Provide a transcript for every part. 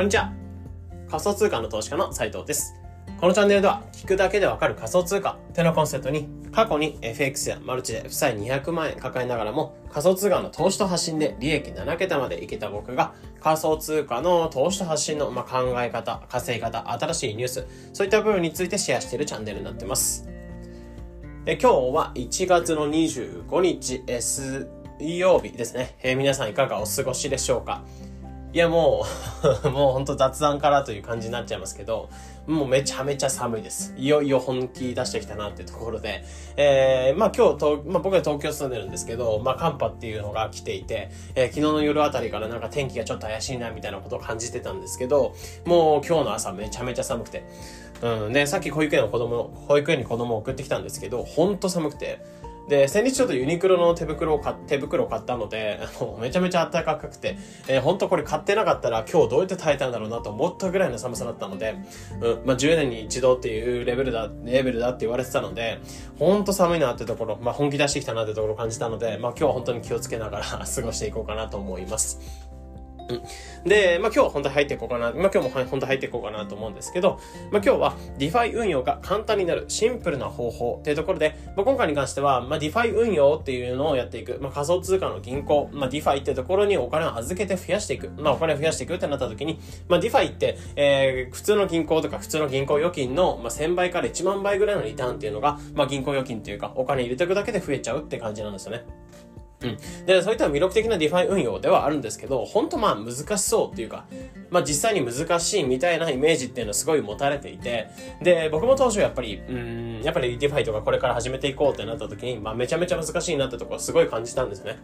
こんにちは。仮想通貨の投資家の斉藤です。このチャンネルでは、聞くだけでわかる仮想通貨ってのコンセプトに、過去に FX やマルチで負債200万円抱えながらも、仮想通貨の投資と発信で利益7桁までいけた僕が、仮想通貨の投資と発信の、ま考え方、稼ぎ方、新しいニュース、そういった部分についてシェアしているチャンネルになってます。え今日は1月の25日、水曜日ですね、え皆さんいかがお過ごしでしょうか？いやもう もうほんと雑談からという感じになっちゃいますけど、もうめちゃめちゃ寒いです。いよいよ本気出してきたなっていうところで、えー、まあ今日、まあ僕は東京住んでるんですけど、まあ寒波っていうのが来ていて、えー、昨日の夜あたりからなんか天気がちょっと怪しいなみたいなことを感じてたんですけど、もう今日の朝めちゃめちゃ寒くて、うん、で、さっき保育園の子供、保育園に子供を送ってきたんですけど、ほんと寒くて、で、先日ちょっとユニクロの手袋を買手袋を買ったので、あの、めちゃめちゃ暖かくて、えー、本当これ買ってなかったら今日どうやって耐えたんだろうなと思ったぐらいの寒さだったので、うん、まあ、10年に一度っていうレベルだ、レベルだって言われてたので、本当寒いなってところ、まあ、本気出してきたなってところを感じたので、まあ、今日は本当に気をつけながら 過ごしていこうかなと思います。で、まあ今日は本当に入っていこうかな。まあ今日も本当に入っていこうかなと思うんですけど、まあ今日は DeFi 運用が簡単になるシンプルな方法っていうところで、まあ今回に関しては、まあ DeFi 運用っていうのをやっていく。まあ仮想通貨の銀行、まあ DeFi っていうところにお金を預けて増やしていく。まあお金を増やしていくってなった時に、まあ DeFi って、えー、普通の銀行とか普通の銀行預金の、まあ1000倍から1万倍ぐらいのリターンっていうのが、まあ銀行預金っていうかお金入れていくだけで増えちゃうって感じなんですよね。うん。で、そういった魅力的な DeFi 運用ではあるんですけど、ほんとまあ難しそうっていうか、まあ実際に難しいみたいなイメージっていうのはすごい持たれていて、で、僕も当初やっぱり、うん、やっぱり DeFi とかこれから始めていこうってなった時に、まあめちゃめちゃ難しいなってところすごい感じたんですね。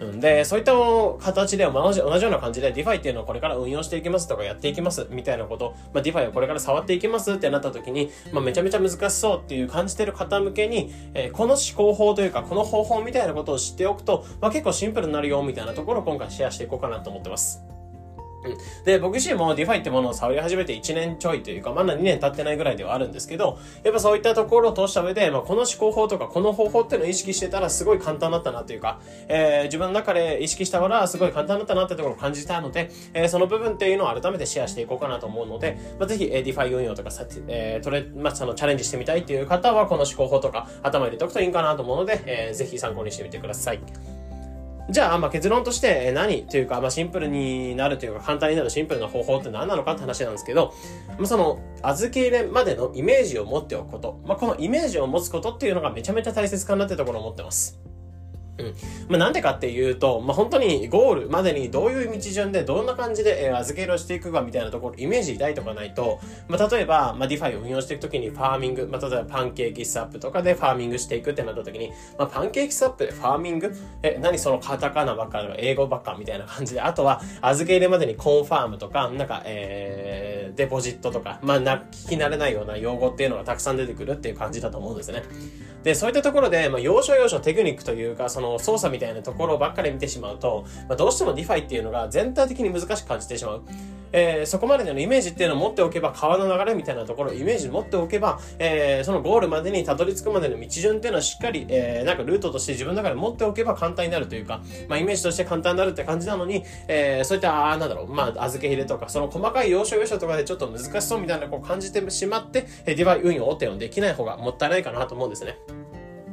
うん、で、そういった形で同じ、同じような感じで DeFi っていうのをこれから運用していきますとかやっていきますみたいなこと、まあ、DeFi をこれから触っていきますってなった時に、まあ、めちゃめちゃ難しそうっていう感じてる方向けに、えー、この思考法というか、この方法みたいなことを知っておくと、まあ、結構シンプルになるよみたいなところを今回シェアしていこうかなと思ってます。で、僕自身も DeFi ってものを触り始めて1年ちょいというか、まだ2年経ってないぐらいではあるんですけど、やっぱそういったところを通した上で、まあ、この思考法とかこの方法っていうのを意識してたらすごい簡単だったなというか、えー、自分の中で意識したからすごい簡単だったなってところを感じたので、えー、その部分っていうのを改めてシェアしていこうかなと思うので、まあ、ぜひ、えー、DeFi 運用とかさ、えー、トレ、まあ、そのチャレンジしてみたいっていう方は、この思考法とか頭入れておくといいかなと思うので、えー、ぜひ参考にしてみてください。じゃあ、まあ、結論として何というか、まあ、シンプルになるというか、簡単になるシンプルな方法って何なのかって話なんですけど、まあ、その、預け入れまでのイメージを持っておくこと。まあ、このイメージを持つことっていうのがめちゃめちゃ大切かなってところを思ってます。うん。まあ、なんでかっていうと、まあ、本当にゴールまでにどういう道順でどんな感じで、えー、預け入れをしていくかみたいなところ、イメージ抱いとかないと、まあ、例えば、まあ、 DeFi を運用していくときに farming、まあ、例えば PancakeSwap とかで farming していくってなったときに、まあ、 PancakeSwap で farming？え、何そのカタカナばっかり英語ばっかみたいな感じで、あとは、預け入れまでに confirm とか、なんか、えー、デポジットとか、まあ、な、聞き慣れないような用語っていうのがたくさん出てくるっていう感じだと思うんですね。で、そういったところで、まあ、要所要所テクニックというか、その操作みたいなところばっかり見てしまうと、まあ、どうしても DeFi っていうのが全体的に難しく感じてしまう。えー、そこまでのイメージっていうのを持っておけば、川の流れみたいなところをイメージ持っておけば、えー、そのゴールまでにたどり着くまでの道順っていうのはしっかり、えー、なんかルートとして自分の中で持っておけば簡単になるというか、まあ、イメージとして簡単になるって感じなのに、えー、そういった、あなんだろう、まあ、預け入れとか、その細かい要所要所とかでちょっと難しそうみたいなこう感じてしまって、え、ディバイ運用っていうのできない方がもったいないかなと思うんですね。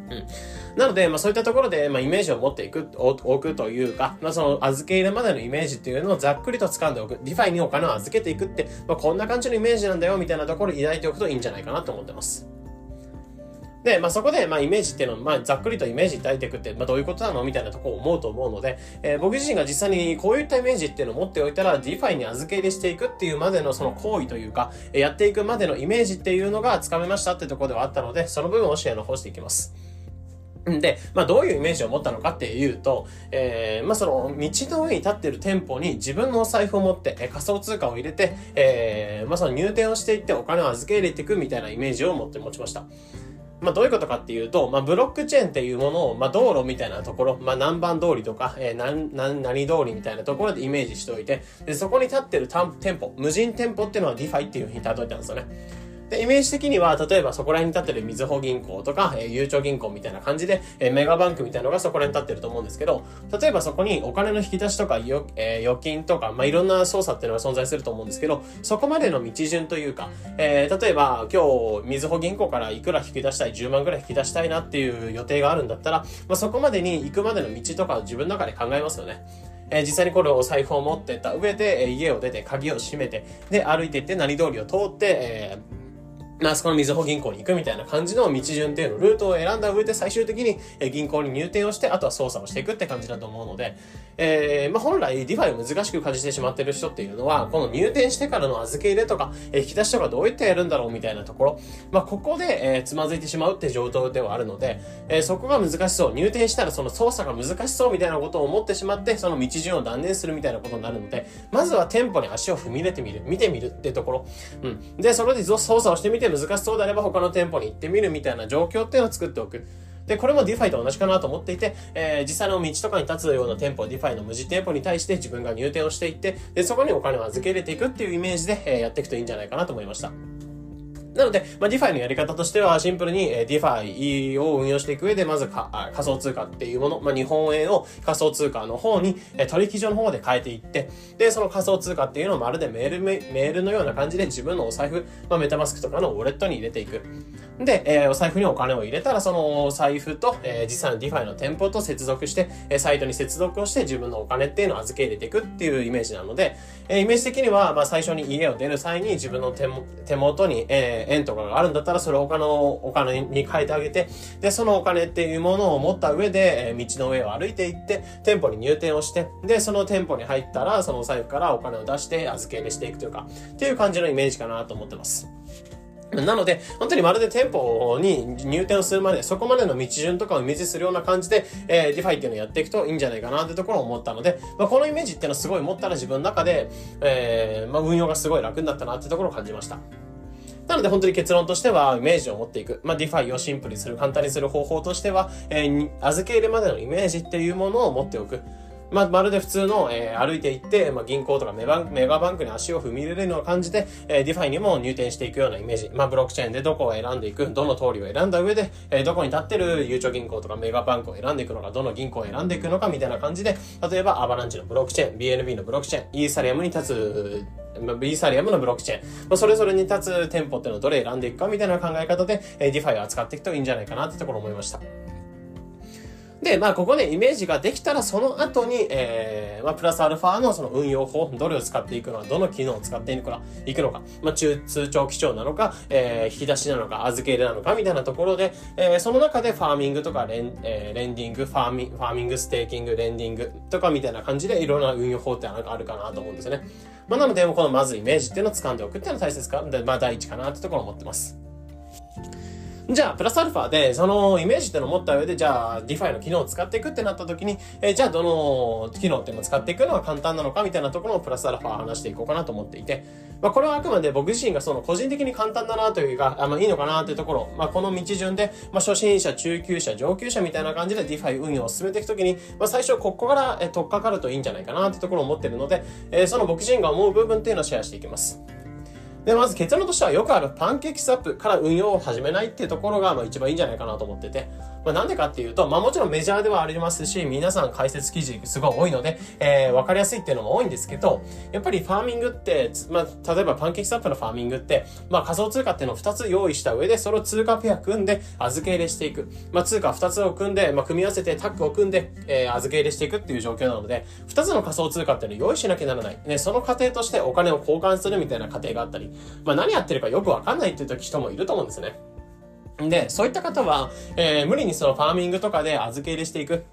うん。なので、まあそういったところで、まあイメージを持っていく、置くというか、まあその預け入れまでのイメージっていうのをざっくりと掴んでおく。 DeFi にお金を預けていくって、まあこんな感じのイメージなんだよ、みたいなところを抱いておくといいんじゃないかなと思ってます。で、まあ、そこで、まあ、イメージっていうのを、まあ、ざっくりとイメージ抱いていくって、まあ、どういうことなのみたいなとこを思うと思うので、えー、僕自身が実際にこういったイメージっていうのを持っておいたら、DeFi に預け入れしていくっていうまでのその行為というか、やっていくまでのイメージっていうのがつかめましたってとこではあったので、その部分をシェアの方していきます。で、まあどういうイメージを持ったのかっていうと、えー、まあその道の上に立ってる店舗に自分のお財布を持って、え仮想通貨を入れて、えー、まあその入店をしていってお金を預け入れていくみたいなイメージを持って持ちました。まあどういうことかっていうと、まあブロックチェーンっていうものを、まあ道路みたいなところ、まあ何番通りとか、えー、何、何、何通りみたいなところでイメージしておいて、で、そこに立ってる店舗、無人店舗っていうのは DeFi っていうふうに例えたんですよね。で、イメージ的には、例えばそこら辺に立ってるみずほ銀行とか、えー、ゆうちょ銀行みたいな感じで、えー、メガバンクみたいなのがそこら辺に立ってると思うんですけど、例えばそこにお金の引き出しとか、えー、預金とか、まあ、いろんな操作っていうのが存在すると思うんですけど、そこまでの道順というか、えー、例えば今日、みずほ銀行からいくら引き出したい、10万ぐらい引き出したいなっていう予定があるんだったら、まあ、そこまでに行くまでの道とか自分の中で考えますよね。え、実際にこれを財布を持ってった上で、え、家を出て鍵を閉めて、で、歩いていって何通りを通って、えーあそこのみずほ銀行に行くみたいな感じの道順っていうの、ルートを選んだ上で最終的に銀行に入店をして、あとは操作をしていくって感じだと思うので、えー、まあ本来 DeFi を難しく感じてしまってる人っていうのは、この入店してからの預け入れとか、え引き出しとかどういったやるんだろうみたいなところ、まあここで、えー、つまずいてしまうって状況ではあるので、えー、そこが難しそう、入店したらその操作が難しそうみたいなことを思ってしまって、その道順を断念するみたいなことになるので、まずは店舗に足を踏み入れてみる、見てみるってところ。うん。で、それで操作をしてみて難しそうであれば他の店舗に行ってみるみたいな状況っていうのを作っておく。で、これも DeFi と同じかなと思っていて、えー、実際の道とかに立つような店舗、 DeFi の無人店舗に対して自分が入店をしていって、で、そこにお金を預け入れていくっていうイメージで、えー、やっていくといいんじゃないかなと思いました。なので、まあ、DeFi のやり方としては、シンプルに、えー、DeFi を運用していく上で、まず仮想通貨っていうもの、まあ、日本円を仮想通貨の方に、え、取引所の方で変えていって、で、その仮想通貨っていうのをまるでメール、メールのような感じで自分のお財布、まあ、メタマスクとかのウォレットに入れていく。で、えー、お財布にお金を入れたら、そのお財布と、えー、実際の DeFi の店舗と接続して、えー、サイトに接続をして自分のお金っていうのを預け入れていくっていうイメージなので、えー、イメージ的には、まあ、最初に家を出る際に自分の手手元に、えー、円とかがあるんだったら、それを他のお金に変えてあげて、で、そのお金っていうものを持った上で、えー、道の上を歩いていって、店舗に入店をして、で、その店舗に入ったら、そのお財布からお金を出して預け入れしていくというか、っていう感じのイメージかなと思ってます。なので、本当にまるで店舗に入店をするまで、そこまでの道順とかをイメージするような感じで、えー、 DeFi っていうのをやっていくといいんじゃないかなってところを思ったので、まあ、このイメージっていうのはすごい持ったら自分の中で、えー、まあ、運用がすごい楽になったなってところを感じました。なので本当に結論としては、イメージを持っていく。まあ、 DeFi をシンプルにする、簡単にする方法としては、えー、預け入れまでのイメージっていうものを持っておく。まあ、まるで普通の、えー、歩いていって、まあ、銀行とかメバメガバンクに足を踏み入れるような感じで、えー、 DeFi にも入店していくようなイメージ。まあ、ブロックチェーンでどこを選んでいく、どの通りを選んだ上で、えー、どこに立ってるゆうちょ銀行とかメガバンクを選んでいくのか、どの銀行を選んでいくのかみたいな感じで、例えばアバランチのブロックチェーン、BNB のブロックチェーン、イーサリアムに立つまあ、イーサリアムのブロックチェーン、まあ、それぞれに立つ店舗っていうのをどれ選んでいくかみたいな考え方で、えー、 DeFi を扱っていくといいんじゃないかなってところ思いました。で、まあ、ここでイメージができたら、その後に、えー、まあ、プラスアルファのその運用法、どれを使っていくのか、どの機能を使っていくのか、いくのか、まあ、中、通帳記帳なのか、えー、引き出しなのか、預け入れなのか、みたいなところで、えー、その中でファーミングとかレン、えー、レンディング、ファーミング、ファーミング、ステーキング、レンディングとかみたいな感じで、いろんな運用法ってあるかなと思うんですよね。まあ、なので、このまずイメージっていうのを掴んでおくっていうのは大切か、まあ、第一かなってところを思ってます。じゃあ、プラスアルファで、そのイメージってのを持った上で、じゃあ、DeFi の機能を使っていくってなった時に、えー、じゃあ、どの機能っていうのを使っていくのが簡単なのかみたいなところをプラスアルファ話していこうかなと思っていて、まあ、これはあくまで僕自身がその個人的に簡単だなというか、あまあ、いいのかなっていうところ、まあ、この道順で、まあ、初心者、中級者、上級者みたいな感じで DeFi 運用を進めていくときに、まあ、最初ここから、え取っかかるといいんじゃないかなってところを思ってるので、えー、その僕自身が思う部分っていうのをシェアしていきます。で、まず結論としてはよくあるパンケーキスワップから運用を始めないっていうところが、まあ一番いいんじゃないかなと思ってて。まあなんでかっていうと、まあもちろんメジャーではありますし、皆さん解説記事すごい多いので、えー、わかりやすいっていうのも多いんですけど、やっぱりファーミングって、まあ例えばパンケーキスワップのファーミングって、まあ仮想通貨っていうのを2つ用意した上で、それを通貨ペア組んで預け入れしていく。まあ通貨2つを組んで、まあ組み合わせてタッグを組んで、えー、預け入れしていくっていう状況なので、2つの仮想通貨っていうのを用意しなきゃならない。ね、その過程としてお金を交換するみたいな過程があったり、まあ何やってるかよくわかんないっていう人もいると思うんですね。で、そういった方は、えー、無理にそのファーミングとかで預け入れしていく。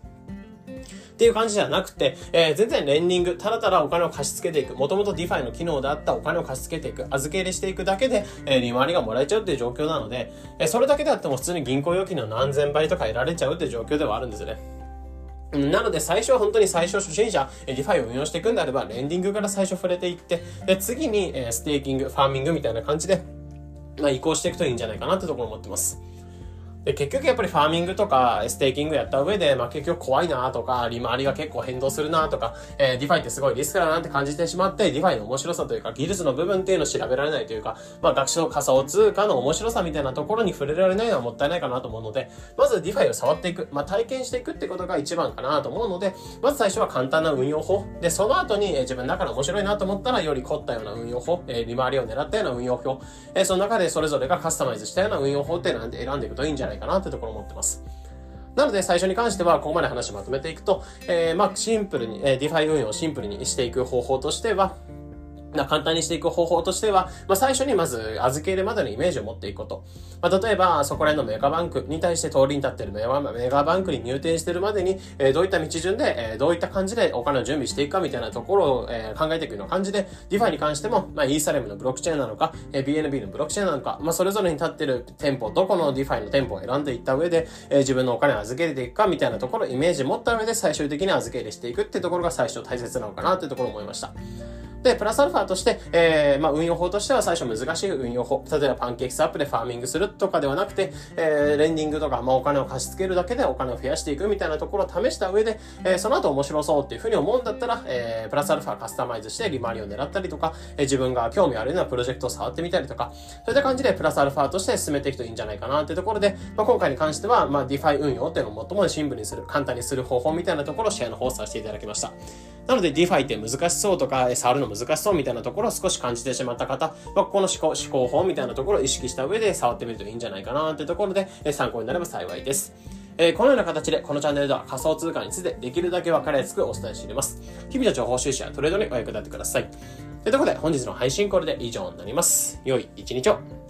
っていう感じじゃなくて、えー、全然レンディング、ただただお金を貸し付けていく。もともと DeFi の機能であったお金を貸し付けていく。預け入れしていくだけで、えー、利回りがもらえちゃうっていう状況なので、えー、それだけであっても普通に銀行預金の何千倍とか得られちゃうっていう状況ではあるんですよね。なので最初は本当に最初初心者、 DeFi を運用していくんであれば、レンディングから最初触れていって、で、次に、えステーキング、ファーミングみたいな感じで、まあ、移行していくといいんじゃないかなってところを思ってます。で、結局やっぱりファーミングとか、ステーキングやった上で、まあ結局怖いなとか、利回りが結構変動するなとか、えー、 DeFi ってすごいリスクだなって感じてしまって、 DeFi の面白さというか、技術の部分っていうのを調べられないというか、まあ学習の仮想通貨の面白さみたいなところに触れられないのはもったいないかなと思うので、まず DeFi を触っていく、まあ体験していくってことが一番かなと思うので、まず最初は簡単な運用法。で、その後に、えー、自分の中で面白いなと思ったら、より凝ったような運用法、えー、利回りを狙ったような運用法、えー、その中でそれぞれがカスタマイズしたような運用法っていうのを選んでいくといいんじゃないないかなってところ思ってます。なので最初に関しては、ここまで話をまとめていくと、えー、まあ、シンプルに、えー、 DeFi 運用をシンプルにしていく方法としては、な簡単にしていく方法としては、まあ、最初にまず預けるまでのイメージを持っていくこと。まあ、例えば、そこら辺のメガバンクに対して通りに立ってるメガメガバンクに入店してるまでに、えー、どういった道順で、えー、どういった感じでお金を準備していくかみたいなところを、えー、考えていくような感じで、 DeFi に関しても、まあ、イーサリアムのブロックチェーンなのか、えー、BNB のブロックチェーンなのか、まあ、それぞれに立ってる店舗、どこの DeFi の店舗を選んでいった上で、えー、自分のお金を預け入れていくかみたいなところをイメージ持った上で最終的に預け入れしていくってところが最初大切なのかなっていうところを思いました。で、プラスアルファとして、えー、まあ、運用法としては最初難しい運用法。例えばパンケーキスワップでファーミングするとかではなくて、えー、レンディングとか、まあ、お金を貸し付けるだけでお金を増やしていくみたいなところを試した上で、えー、その後面白そうっていうふうに思うんだったら、えー、プラスアルファカスタマイズして利回りを狙ったりとか、えー、自分が興味あるようなプロジェクトを触ってみたりとか、そういった感じでプラスアルファとして進めていくといいんじゃないかなっていうところで、まあ、今回に関しては、まあ、 DeFi 運用っていうのを最もシンプルにする、簡単にする方法みたいなところをシェアの方させていただきました。なので DeFi って難しそうとか、触るの難しそうみたいなところを少し感じてしまった方は、この思考、思考法みたいなところを意識した上で触ってみるといいんじゃないかなっていうところで、参考になれば幸いです。え、このような形で、このチャンネルでは仮想通貨についてできるだけ分かりやすくお伝えしています。日々の情報収集やトレードにお役立てください。ということで、本日の配信これで以上になります。良い一日を。